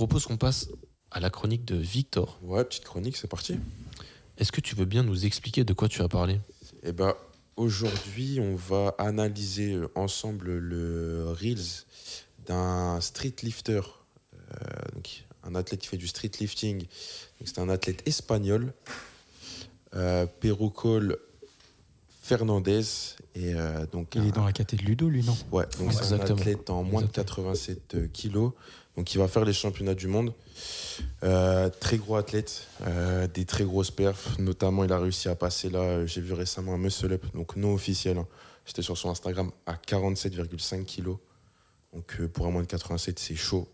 propose qu'on passe à la chronique de Victor. Ouais, petite chronique, c'est parti. Est-ce que tu veux bien nous expliquer de quoi tu as parlé? Eh ben, aujourd'hui, on va analyser euh, ensemble le Reels d'un street lifter, euh, donc un athlète qui fait du street lifting. C'est un athlète espagnol, euh, Perocol Fernandez. Et euh, donc, Il un- est dans la catégorie de Ludo, lui, non? Ouais, donc c'est un athlète en moins de 87 euh, kilos. Donc il va faire les championnats du monde. Euh, très gros athlète, euh, des très grosses perfs. Notamment, il a réussi à passer là, euh, j'ai vu récemment un muscle up, donc non officiel. hein. J'étais sur son Instagram à 47,5 kilos. Donc euh, pour un moins de 87, c'est chaud.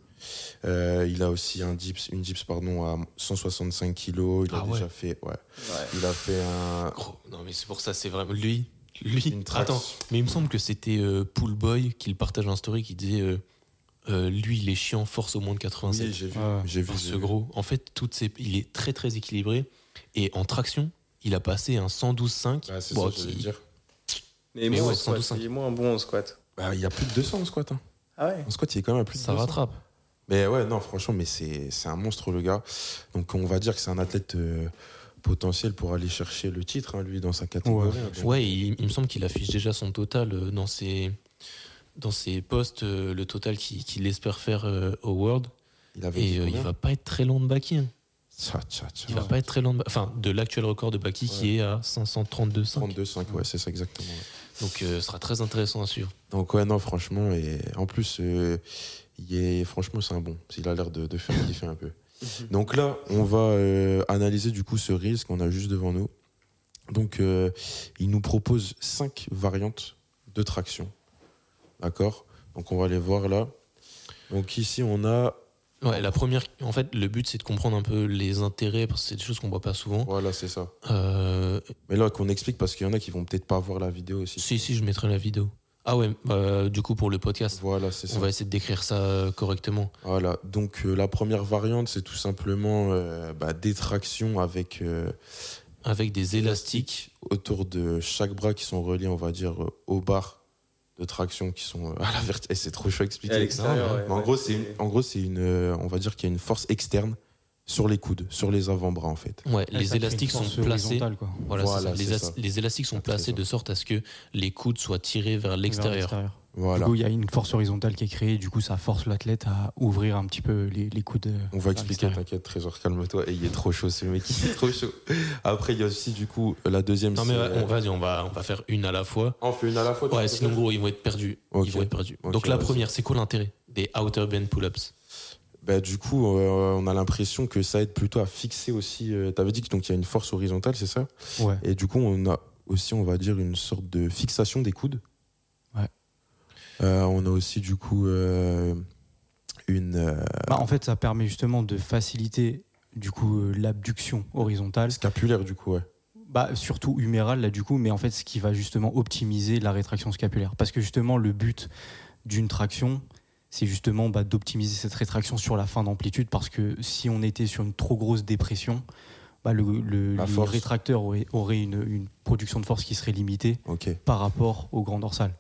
Euh, il a aussi un dips, une dips pardon, à 165 kilos. Il a Ah ouais. déjà fait, ouais. Il a fait un. Gros, non mais c'est pour ça, c'est vraiment lui. Lui. Une trace. Attends, mais il me semble que c'était euh, Pool Boy qui le partage un story qui disait euh, lui il est chiant, force au moins de 87. Oui, j'ai vu. Ouais. J'ai vu Ah, j'ai ce vu. gros, en fait, toutes ces, il est très très équilibré et en traction, il a passé un 112,5. Ouais, c'est Bon, ça, j'allais qui- dire. Mais, Mais moins ouais, en squat. 112,5. Il est moins bon en squat. Bah, il y a plus de 200 en squat. Hein. Ah ouais En squat, il est quand même à plus de ça 200. rattrape. Mais ouais, non, franchement, mais c'est c'est un monstre, le gars. Donc, on va dire que c'est un athlète euh, potentiel pour aller chercher le titre, hein, lui, dans sa catégorie. Ouais. hein. Ouais, il, il me semble qu'il affiche déjà son total euh, dans ses, dans ses posts, euh, le total qu'il espère faire euh, au World. il avait Et euh, il va pas être très loin de Baki. hein. Tcha, tcha, tcha. Il va pas être très loin de, enfin, de l'actuel record de Baki qui est à 532,5. 32,5, ouais, c'est ça exactement. ouais. Donc, euh, ce sera très intéressant à suivre. Donc, ouais, non, franchement, et en plus, euh, il est, franchement, c'est un bon. Il a l'air de, de faire kiffer un peu. Donc là, on va euh, analyser du coup ce risque qu'on a juste devant nous. Donc, euh, il nous propose cinq variantes de traction. D'accord? Donc, on va les voir là. Donc, ici, on a. Ouais, la première, en fait, le but c'est de comprendre un peu les intérêts parce que c'est des choses qu'on voit pas souvent. Voilà, c'est ça. Euh, Mais là, qu'on explique parce qu'il y en a qui vont peut-être pas voir la vidéo aussi. si, si, je mettrai la vidéo. Ah ouais, bah, du coup, pour le podcast, Voilà, c'est ça. on va essayer de décrire ça euh, correctement. Voilà. Donc, euh, la première variante, c'est tout simplement euh, bah, des tractions avec. Avec des élastiques. autour de chaque bras qui sont reliés, on va dire, aux barres de traction qui sont euh, à la verticale. c'est trop chaud à expliquer. À l'extérieur, Non, ouais, Mais en ouais, gros, c'est une, en gros, c'est une, euh, on va dire qu'il y a une force externe sur les coudes, sur les avant-bras en fait. Ouais, Ouais, les élastiques sont placés. Voilà, c'est Voilà, ça. Les, c'est as- ça. les élastiques sont C'est placés ça. de sorte à ce que les coudes soient tirés vers Vers l'extérieur. Voilà. Du coup, il y a une force horizontale qui est créée, du coup, ça force l'athlète à ouvrir un petit peu les, les coudes. euh, On va expliquer, t'inquiète, Trésor, calme-toi. Et il est trop chaud, ce mec, il est trop chaud. Après, il y a aussi, du coup, la deuxième. Non mais on va, on va, on va faire une à la fois. On fait une à la fois. Ouais, sinon gros, ils vont être perdus. Ok. Ils vont être perdus. Donc la vas-y. première, c'est quoi l'intérêt des outer band pull-ups? Bah, du coup, euh, on a l'impression que ça aide plutôt à fixer aussi. Euh, T'avais dit que donc il y a une force horizontale, c'est ça? Ouais. Et du coup, on a aussi, on va dire, une sorte de fixation des coudes. Euh, on a aussi, du coup, euh, une euh, Bah, en fait, ça permet justement de faciliter du coup l'abduction horizontale, scapulaire, du coup, ouais. bah, surtout humérale là du coup, mais en fait ce qui va justement optimiser la rétraction scapulaire. Parce que justement le but d'une traction, c'est justement bah, d'optimiser cette rétraction sur la fin d'amplitude, parce que si on était sur une trop grosse dépression, bah, le, auraient, auraient une, une production de force qui serait limitée par rapport au grand dorsal.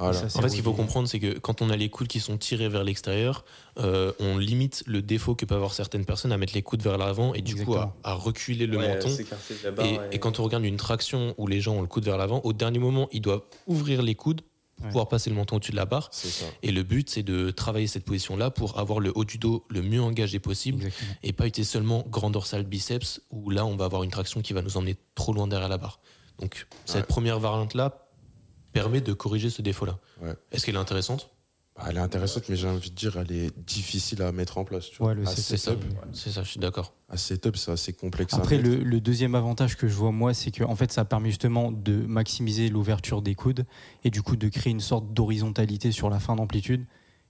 Voilà. ça, c'est En fait, ce qu'il faut comprendre, c'est que quand on a les coudes qui sont tirés vers l'extérieur, euh, on limite le défaut que peuvent avoir certaines personnes à mettre les coudes vers l'avant et du coup à, à reculer le Ouais, menton. Et, quand on regarde une traction où les gens ont le coude vers l'avant, au dernier moment, ils doivent ouvrir les coudes pour Ouais. pouvoir passer le menton au-dessus de la barre. Et le but, c'est de travailler cette position-là pour avoir le haut du dos le mieux engagé possible Exactement. et pas utiliser seulement grand dorsal biceps où là, on va avoir une traction qui va nous emmener trop loin derrière la barre. Donc, cette Ouais. première variante-là permet de corriger ce défaut-là. Ouais. Est-ce qu'elle est intéressante? Bah, elle est intéressante, mais j'ai envie de dire, elle est difficile à mettre en place. Tu. Ouais, C'est ça, setup, c'est ça, je suis d'accord. à setup, c'est assez complexe. Après, le, le deuxième avantage que je vois, moi, c'est que en fait, ça permet justement de maximiser l'ouverture des coudes et du coup de créer une sorte d'horizontalité sur la fin d'amplitude.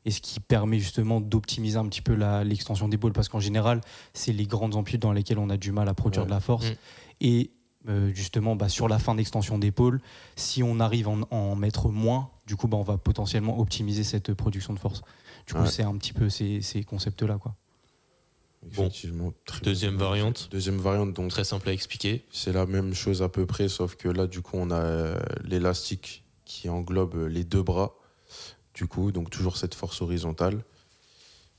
Et ce qui permet justement d'optimiser un petit peu la- l'extension d'épaule. Parce qu'en général, c'est les grandes amplitudes dans lesquelles on a du mal à produire Ouais. de la force. Mm. Et euh, justement, bah, sur la fin d'extension d'épaule, si on arrive à en, en mettre moins, du coup, bah, on va potentiellement optimiser cette production de force. Du coup, Ouais. c'est un petit peu ces, ces concepts-là. Quoi. Effectivement. très Deuxième bien. variante, Deuxième variante, donc très simple à expliquer. c'est la même chose à peu près, sauf que là, du coup, on a euh, l'élastique qui englobe les deux bras. Du coup, donc toujours cette force horizontale.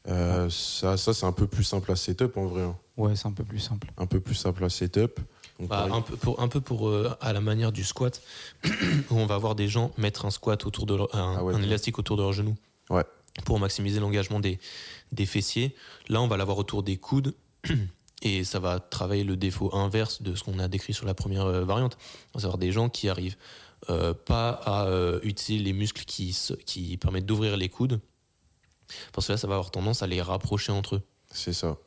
Euh, ça, ça c'est un peu plus simple à setup en vrai. hein. Ouais, c'est un peu plus simple. Un peu plus simple à setup. Bah, un peu pour, un peu pour euh, à la manière du squat, où on va voir des gens mettre un squat autour de leur, un, Ah ouais, un ouais. élastique autour de leur genou Ouais. pour maximiser l'engagement des, des fessiers. Là, on va l'avoir autour des coudes et ça va travailler le défaut inverse de ce qu'on a décrit sur la première euh, variante. On va avoir des gens qui arrivent euh, pas à euh, utiliser les muscles qui, permettent d'ouvrir les coudes parce que là, ça va avoir tendance à les rapprocher entre eux. C'est ça.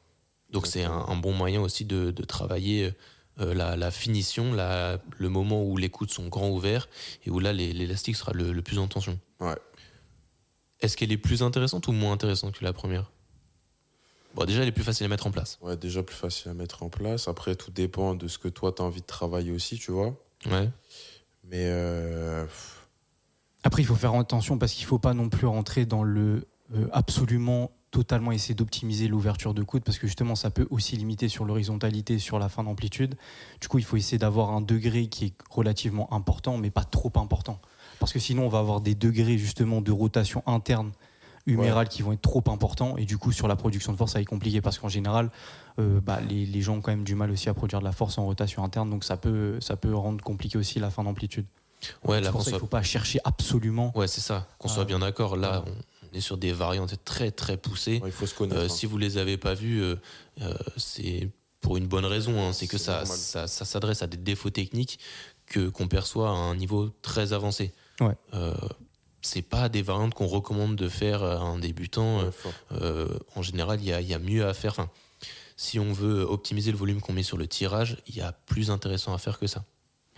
Donc c'est un, un bon moyen aussi de, de travailler euh, la, la finition, la- le moment où les coudes sont grands ouverts et où là l'élastique sera le, le plus en tension. Ouais. Est-ce qu'elle est plus intéressante ou moins intéressante que la première? Bon, déjà, elle est plus facile à mettre en place. Ouais, déjà plus facile à mettre en place. Après, tout dépend de ce que toi, tu as envie de travailler aussi, tu vois. Ouais. Mais euh, Après, il faut faire attention parce qu'il ne faut pas non plus rentrer dans le euh, absolument totalement essayer d'optimiser l'ouverture de coude parce que justement ça peut aussi limiter sur l'horizontalité, sur la fin d'amplitude. Du coup, il faut essayer d'avoir un degré qui est relativement important mais pas trop important. Parce que sinon, on va avoir des degrés justement de rotation interne humérale qui vont être trop importants et du coup sur la production de force ça va être compliqué parce qu'en général euh, bah, les, les gens ont quand même du mal aussi à produire de la force en rotation interne donc ça peut, ça peut rendre compliqué aussi la fin d'amplitude. Ouais, C'est là, pour ça qu'il ne faut pas chercher absolument ouais c'est ça. Qu'on soit bien d'accord. Là, on, on est sur des variantes très très poussées. ouais, il faut se connaître. Euh, hein. si vous les avez pas vues, euh, euh, c'est pour une bonne raison. hein. c'est que ça, ça, ça s'adresse à des défauts techniques que qu'on perçoit à un niveau très avancé. Ouais. Euh, c'est pas des variantes qu'on recommande de faire à un débutant. Ouais. Euh, en général, il y a, il y a mieux à faire. Enfin, si on veut optimiser le volume qu'on met sur le tirage, il y a plus intéressant à faire que ça.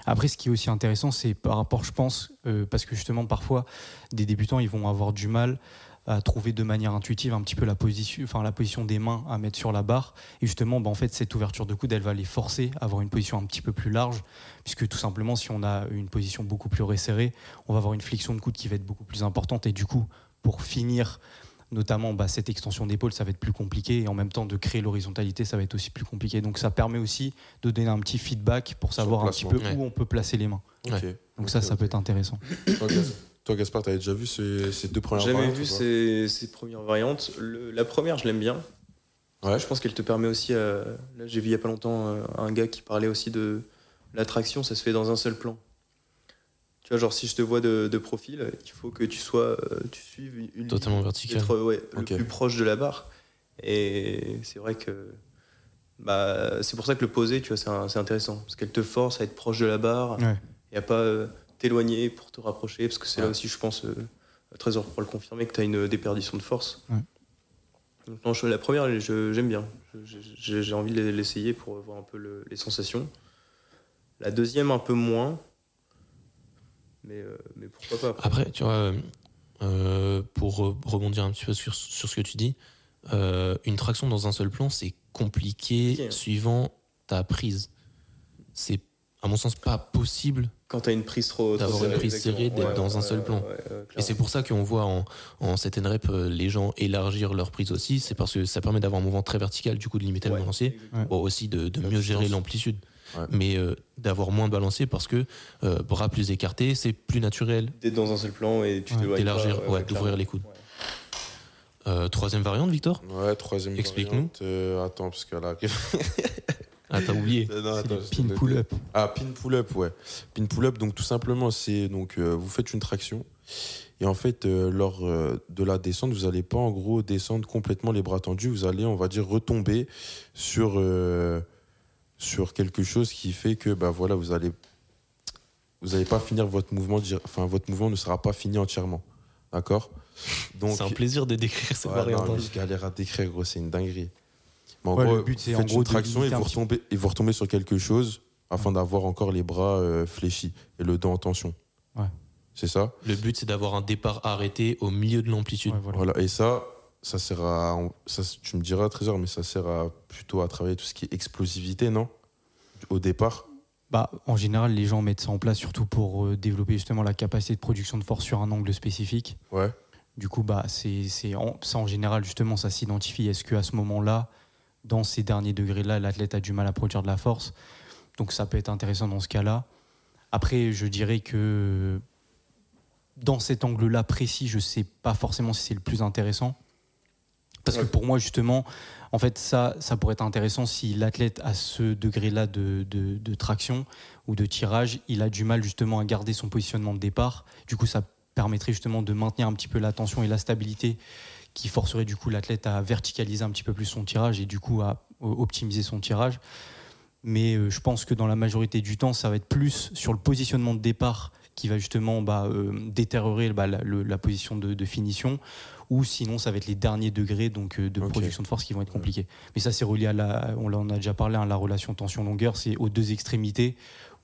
Après, ce qui est aussi intéressant, c'est par rapport, je pense, euh, parce que justement, parfois, des débutants, ils vont avoir du mal à trouver de manière intuitive un petit peu la position, enfin, la position des mains à mettre sur la barre. Et justement, bah, en fait, cette ouverture de coude, elle va les forcer à avoir une position un petit peu plus large, puisque tout simplement, si on a une position beaucoup plus resserrée, on va avoir une flexion de coude qui va être beaucoup plus importante. Et du coup, pour finir, notamment bah, cette extension d'épaule, ça va être plus compliqué. Et en même temps, de créer l'horizontalité, ça va être aussi plus compliqué. Donc, ça permet aussi de donner un petit feedback pour savoir un petit peu où on peut placer les mains. Ok. Ouais. Donc ça, ça peut être intéressant. Toi, Gas- Toi, Gaspard, t'avais déjà vu ces, ces deux premières J'ai jamais variantes vu ou pas ces, ces premières variantes. Le- la première, je l'aime bien. Ouais. Je pense qu'elle te permet aussi. à- Là, j'ai vu il y a pas longtemps euh, un gars qui parlait aussi de l'attraction, ça se fait dans un seul plan. Tu vois, genre si je te vois de, de profil, il faut que tu sois, euh, tu suives une, Totalement ligne, vertical. d'être, ouais, Ok. le plus proche de la barre. Et c'est vrai que bah, c'est pour ça que le poser, tu vois, c'est intéressant parce qu'elle te force à être proche de la barre Ouais. et à pas euh, t'éloigner pour te rapprocher parce que c'est là aussi, je pense, euh, Trésor pour le confirmer que tu as une déperdition de force. Ouais. Donc, non, je- la première, je- j'aime bien. J'ai j'ai envie de l'essayer pour voir un peu le- les sensations. La deuxième, un peu moins. Mais, euh, mais pourquoi pas. Après, tu vois, euh, pour re- rebondir un petit peu sur, sur ce que tu dis, euh, une traction dans un seul plan, c'est compliqué hein. suivant ta prise. C'est, à mon sens, pas possible. Quand tu as une prise trop. D'avoir une prise exactement. serrée, d'être Ouais, dans un seul plan. ouais, ouais, Et c'est pour ça qu'on voit en, en 7 rep euh, les gens élargir leur prise aussi. C'est parce que ça permet d'avoir un mouvement très vertical, du coup de limiter Ouais, le balancier. exactement. Ouais. Bon, aussi de, de mieux gérer l'amplitude. Ouais. Mais euh, d'avoir moins de balancier parce que euh, bras plus écartés, c'est plus naturel D'être dans un seul plan et tu Ouais, d'élargir, ouais, d'ouvrir les coudes. Ouais. Euh, troisième variante, Victor? Ouais, troisième Explique-nous. variante. euh, attends, parce qu'elle arrive. Ah, t'as oublié. Non, attends, pin pull-up. Ah, pin pull-up, ouais. Pin pull-up, donc tout simplement, c'est donc euh, vous faites une traction et en fait, euh, lors de la descente, vous n'allez pas en gros descendre complètement les bras tendus. Vous allez, on va dire, retomber sur euh, sur quelque chose qui fait que bah voilà, vous allez vous n'allez pas finir votre mouvement. Enfin, votre mouvement ne sera pas fini entièrement, d'accord? Donc C'est un plaisir de décrire ces Ouais, variantes. non, hein. mais je galère à décrire, gros, c'est une dinguerie. Mais en Ouais, gros, le but, c'est vous en faites gros une traction et vous, retombez, et vous retombez sur quelque chose afin d'avoir encore les bras euh, fléchis et le dos en tension. Ouais. C'est ça? Le but, c'est d'avoir un départ arrêté au milieu de l'amplitude. Ouais, voilà. Voilà. Et ça, ça sert à. Ça, tu me diras, Trésor, mais ça sert à, plutôt à travailler tout ce qui est explosivité, non? Au départ? Bah, en général, les gens mettent ça en place surtout pour euh, développer justement la capacité de production de force sur un angle spécifique. Ouais. Du coup, bah, c'est, en- ça en général, justement, ça s'identifie. Est-ce qu'à ce moment-là, dans ces derniers degrés-là, l'athlète a du mal à produire de la force? Donc ça peut être intéressant dans ce cas-là. Après, je dirais que dans cet angle-là précis, je ne sais pas forcément si c'est le plus intéressant. Parce que pour moi, justement, en fait, ça, ça pourrait être intéressant si l'athlète a ce degré-là de, de, de traction ou de tirage, il a du mal justement à garder son positionnement de départ. Du coup, ça permettrait justement de maintenir un petit peu la tension et la stabilité qui forcerait du coup l'athlète à verticaliser un petit peu plus son tirage et du coup à optimiser son tirage. Mais euh, je pense que dans la majorité du temps, ça va être plus sur le positionnement de départ qui va justement bah, euh, détériorer bah, la, le- la position de, de finition, ou sinon ça va être les derniers degrés donc euh, de production de force qui vont être compliqués. Mais ça c'est relié à la, on en a déjà parlé, à la relation tension-longueur, c'est aux deux extrémités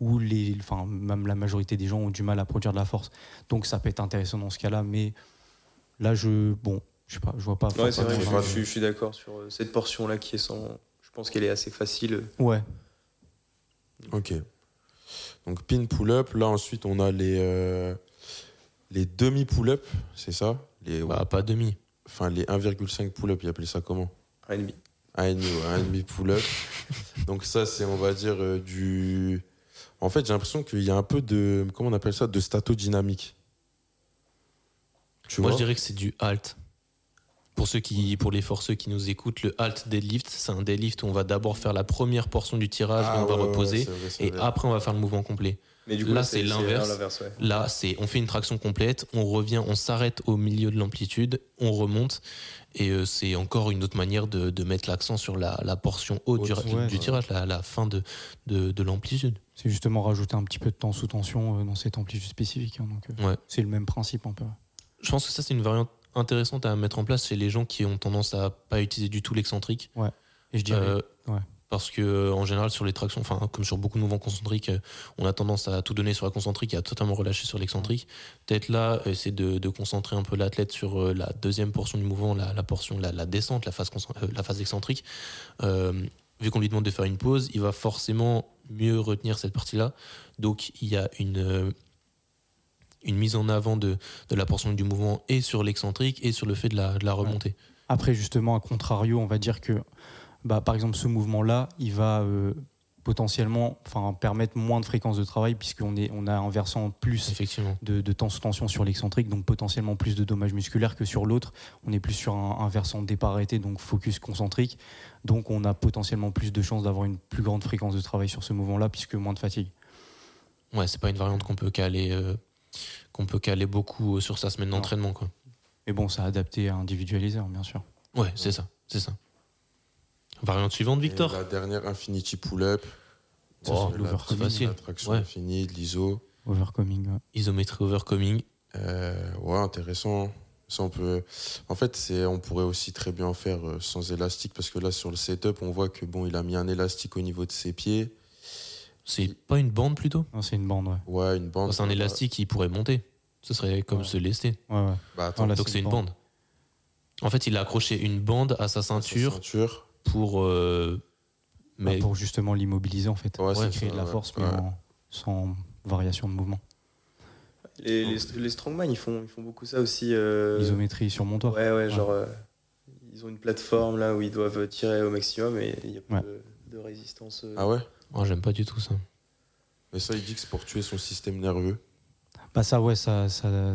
où les, enfin même la majorité des gens ont du mal à produire de la force. Donc ça peut être intéressant dans ce cas-là, mais là je, bon, je sais pas, je vois pas. Ouais, c'est vrai, je, je suis- je suis d'accord sur euh, cette portion-là qui est sans. Je pense qu'elle est assez facile. Ouais, Ok. Donc pin pull-up. Là ensuite on a les euh, les demi pull-up, c'est ça? Les Bah, pas demi. enfin les 1,5 pull-up, ils appellent ça comment? Un ennemi. Un demi, ouais, un demi pull-up. Donc ça c'est on va dire euh, du. En fait j'ai l'impression qu'il y a un peu de comment on appelle ça? De statodynamique. Tu Moi, vois? je dirais que c'est du halt. Pour ceux qui, pour les forceux qui nous écoutent, le halt deadlift, c'est un deadlift où on va d'abord faire la première portion du tirage, Ah, on va ouais, reposer, ouais, vrai, et vrai. après on va faire le mouvement complet. Mais du coup, Là, c'est l'inverse. ouais. Là, c'est on fait une traction complète, on revient, on s'arrête au milieu de l'amplitude, on remonte, et euh, c'est encore une autre manière de, de mettre l'accent sur la, la portion haute du, Haute, du- ouais. du tirage, la, la fin de, de, de l'amplitude. c'est justement rajouter un petit peu de temps sous tension euh, dans cette amplitude spécifique. hein, donc euh, Ouais. c'est le même principe un peu. Je pense que ça, c'est une variante intéressante à mettre en place chez les gens qui ont tendance à pas utiliser du tout l'excentrique. Et je dirais, Euh, ouais. Parce que euh, en général sur les tractions, enfin comme sur beaucoup de mouvements concentriques, euh, on a tendance à tout donner sur la concentrique et à totalement relâcher sur l'excentrique. Peut-être là, c'est de, de concentrer un peu l'athlète sur la deuxième portion du mouvement, la, la portion, la, la descente, la phase, la phase excentrique. Euh, vu qu'on lui demande de faire une pause, il va forcément mieux retenir cette partie-là. Donc il y a une une mise en avant de, de la portion du mouvement et sur l'excentrique et sur le fait de la, de la remontée. Après, justement, à contrario, on va dire que, bah, par exemple, ce mouvement-là, il va euh, potentiellement permettre moins de fréquence de travail, puisqu'on est, on a un versant plus Effectivement. de, de temps sous tension sur l'excentrique, donc potentiellement plus de dommages musculaires que sur l'autre. On est plus sur un, un versant départ arrêté, donc focus concentrique. Donc on a potentiellement plus de chances d'avoir une plus grande fréquence de travail sur ce mouvement-là, puisque moins de fatigue. Ouais, c'est pas une variante qu'on peut caler, euh, qu'on peut caler beaucoup euh, sur sa semaine d'entraînement, quoi. Mais bon, ça adapté à individualiser, hein, bien sûr. Ouais, c'est ça, c'est ça. Variante suivante, Et Victor. La dernière infinity pull-up. Oh, Ça, c'est l'overcoming, la- facile. La traction Ouais. infinie, de l'ISO. Overcoming. ouais. Isométrie overcoming. Euh, ouais, intéressant. Ça, on peut. En fait, c'est, on pourrait aussi très bien en faire euh, sans élastique parce que là, sur le setup, on voit que bon, il a mis un élastique au niveau de ses pieds. C'est pas une bande plutôt? Non, c'est une bande, ouais. Ouais, une bande. C'est un va- élastique qui pourrait monter. Ce serait comme Ouais. se lester. ouais, ouais. Bah, attends, là, Donc c'est une bande. En fait, il a accroché une bande à sa sa ceinture pour. euh, Bah, pour justement l'immobiliser, en fait. Ouais, créer ça, de la ouais. force, mais Ouais. en- sans variation de mouvement. Les, les, les strongman, ils font, ils font beaucoup ça aussi. euh, L'isométrie sur montoir. Ouais, ouais, genre. euh, ils ont une plateforme là où ils doivent tirer au maximum et il n'y a pas Ouais. de, de résistance. euh. Ah ouais? Oh, j'aime pas du tout ça. Mais ça, il dit que c'est pour tuer son système nerveux. Bah ça, ouais, ça, ça,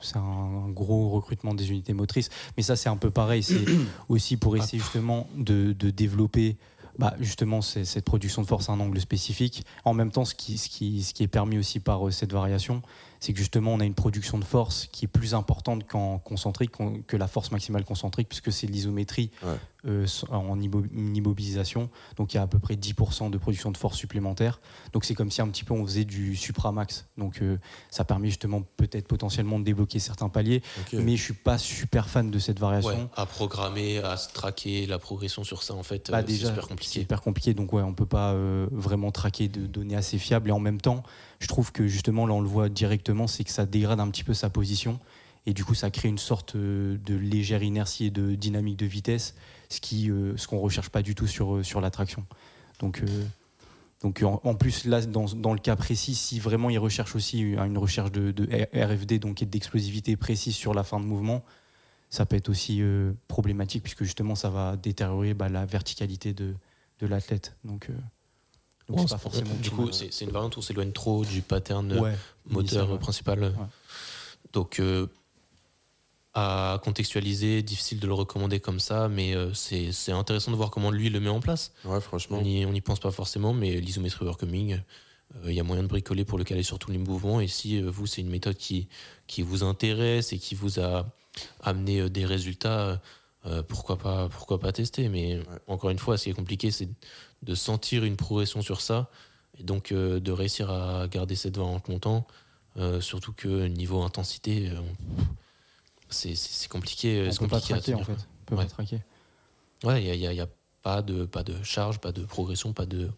c'est un gros recrutement des unités motrices. Mais ça, c'est un peu pareil. C'est aussi pour essayer justement de, de développer bah, justement cette production de force à un angle spécifique. En même temps, ce qui, ce qui, ce qui est permis aussi par euh, cette variation, c'est que justement on a une production de force qui est plus importante qu'en concentrique, que la force maximale concentrique, puisque c'est l'isométrie Ouais. euh, en immobilisation. Donc il y a à peu près 10% de production de force supplémentaire. Donc c'est comme si un petit peu on faisait du supramax. Donc euh, ça permet justement peut-être potentiellement de débloquer certains paliers. Mais je suis pas super fan de cette variation. Ouais, à programmer, à se traquer la progression sur ça, en fait, Bah, euh, c'est super c'est compliqué. hyper compliqué, donc ouais, on peut pas euh, vraiment traquer de données assez fiables. Et en même temps, je trouve que justement, là, on le voit directement, c'est que ça dégrade un petit peu sa position. Et du coup, ça crée une sorte euh, de légère inertie et de dynamique de vitesse, ce euh, ce qu'on recherche pas du tout sur, euh, sur la traction. Donc, donc en, plus, là, dans, dans le cas précis, si vraiment il recherche aussi une recherche de, RFD, donc et d'explosivité précise sur la fin de mouvement, ça peut être aussi problématique puisque justement ça va détériorer bah, la verticalité de, de l'athlète. Donc, donc Ouais, c'est pas forcément du coup, c'est c'est une variante où on s'éloigne trop du pattern ouais, moteur initial, ouais. principal. Donc, euh, à contextualiser, difficile de le recommander comme ça, mais euh, c'est c'est intéressant de voir comment lui le met en place. Ouais, franchement. On n'y pense pas forcément, mais l'isométrie overcoming, euh, il y a moyen de bricoler pour le caler sur tous les mouvements. Et si euh, vous, c'est une méthode qui, qui vous intéresse et qui vous a amené euh, des résultats, euh, pourquoi, pas, pourquoi pas tester Mais encore une fois, ce qui est compliqué, c'est de sentir une progression sur ça et donc euh, de réussir à garder cette variante longtemps. Euh, surtout que niveau intensité, euh, on- c'est compliqué. Peut pas compliqué à traquer en tenir, fait. On peut Ouais. pas traquer. Ouais, il n'y a, y a- y a pas, de, pas de charge, pas de progression, pas de,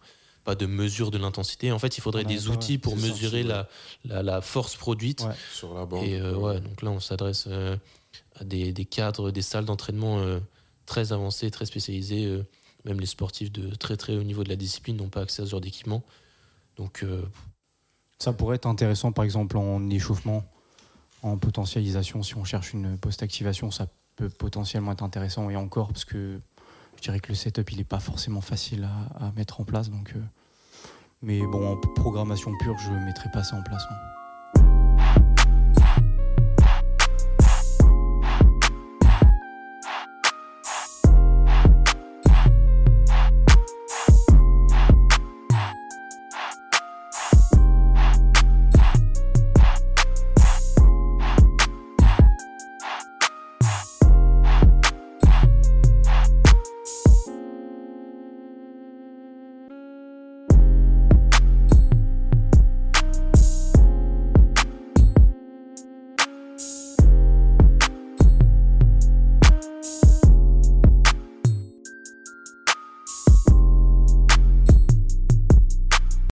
pas de mesure de l'intensité. En fait, il faudrait des outils pour mesurer la, la, la force produite. Ouais. Sur la bande. Et euh, ouais, donc là, on s'adresse euh, des, des cadres, des salles d'entraînement euh, très avancées, très spécialisées. euh, même les sportifs de très très haut niveau de la discipline n'ont pas accès à ce genre d'équipement. Donc, euh, Ça pourrait être intéressant, par exemple, en échauffement, en potentialisation. Si on cherche une post-activation, ça peut potentiellement être intéressant. Et encore, parce que je dirais que le setup, il n'est pas forcément facile à, mettre en place. Donc, mais bon, en programmation pure, je ne mettrai pas ça en place.